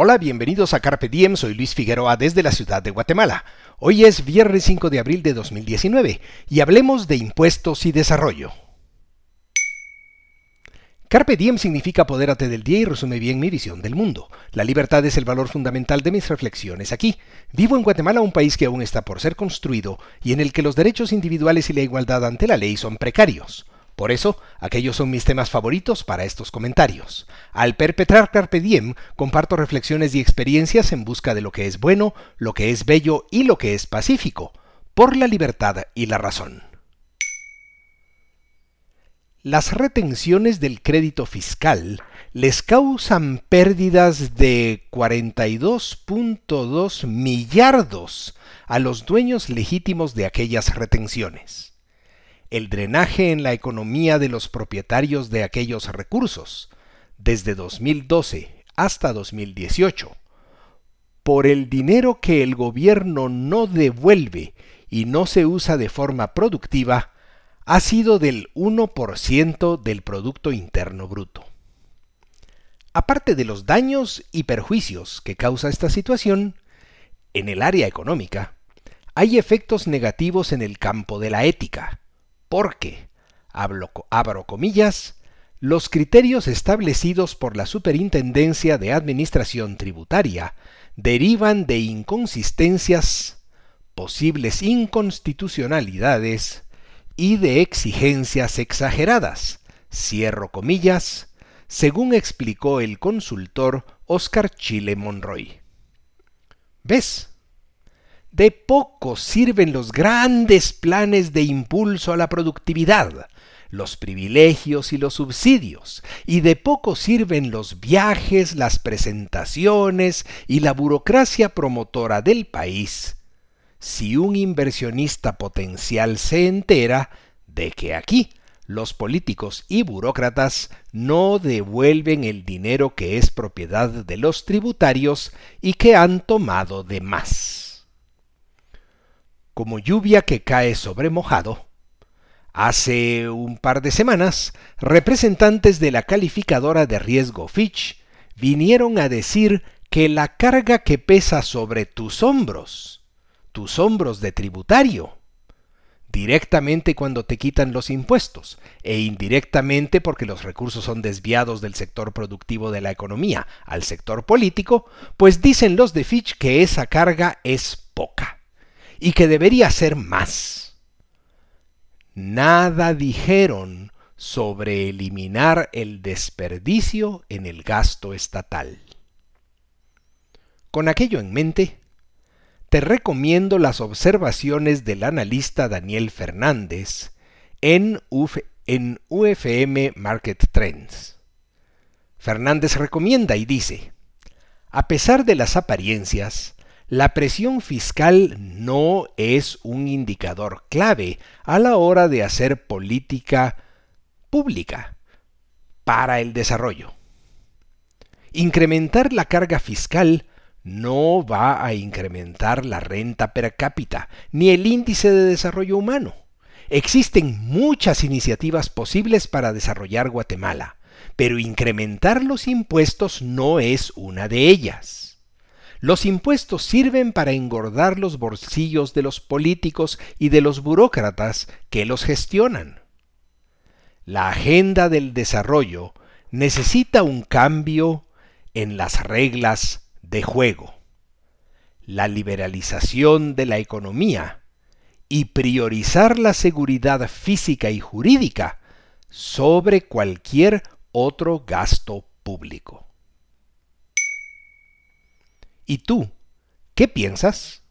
Hola, bienvenidos a Carpe Diem, soy Luis Figueroa desde la ciudad de Guatemala. Hoy es viernes 5 de abril de 2019 y hablemos de impuestos y desarrollo. Carpe diem significa apodérate del día y resume bien mi visión del mundo. La libertad es el valor fundamental de mis reflexiones aquí. Vivo en Guatemala, un país que aún está por ser construido y en el que los derechos individuales y la igualdad ante la ley son precarios. Por eso, aquellos son mis temas favoritos para estos comentarios. Al perpetrar Carpe Diem, comparto reflexiones y experiencias en busca de lo que es bueno, lo que es bello y lo que es pacífico, por la libertad y la razón. Las retenciones del crédito fiscal les causan pérdidas de 42.2 millardos a los dueños legítimos de aquellas retenciones el drenaje en la economía de los propietarios de aquellos recursos, desde 2012 hasta 2018, por el dinero que el gobierno no devuelve y no se usa de forma productiva, ha sido del 1% del Producto Interno Bruto. Aparte de los daños y perjuicios que causa esta situación, en el área económica, hay efectos negativos en el campo de la ética, porque, abro comillas, los criterios establecidos por la Superintendencia de Administración Tributaria derivan de inconsistencias, posibles inconstitucionalidades y de exigencias exageradas, cierro comillas, según explicó el consultor Oscar Chile Monroy. ¿Ves? De poco sirven los grandes planes de impulso a la productividad, los privilegios y los subsidios, y de poco sirven los viajes, las presentaciones y la burocracia promotora del país, si un inversionista potencial se entera de que aquí los políticos y burócratas no devuelven el dinero que es propiedad de los tributarios y que han tomado de más como lluvia que cae sobre mojado. Hace un par de semanas, representantes de la calificadora de riesgo Fitch vinieron a decir que la carga que pesa sobre tus hombros, tus hombros de tributario, directamente cuando te quitan los impuestos e indirectamente porque los recursos son desviados del sector productivo de la economía al sector político, pues dicen los de Fitch que esa carga es poca y que debería ser más. Nada dijeron sobre eliminar el desperdicio en el gasto estatal. Con aquello en mente, te recomiendo las observaciones del analista Daniel Fernández en, en UFM Market Trends. Fernández recomienda y dice, a pesar de las apariencias, la presión fiscal no es un indicador clave a la hora de hacer política pública para el desarrollo. Incrementar la carga fiscal no va a incrementar la renta per cápita ni el índice de desarrollo humano. Existen muchas iniciativas posibles para desarrollar Guatemala, pero incrementar los impuestos no es una de ellas. Los impuestos sirven para engordar los bolsillos de los políticos y de los burócratas que los gestionan. La agenda del desarrollo necesita un cambio en las reglas de juego, la liberalización de la economía y priorizar la seguridad física y jurídica sobre cualquier otro gasto público. ¿Y tú? ¿Qué piensas?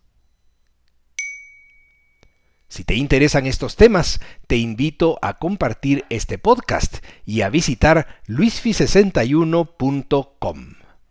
Si te interesan estos temas, te invito a compartir este podcast y a visitar luisfi61.com.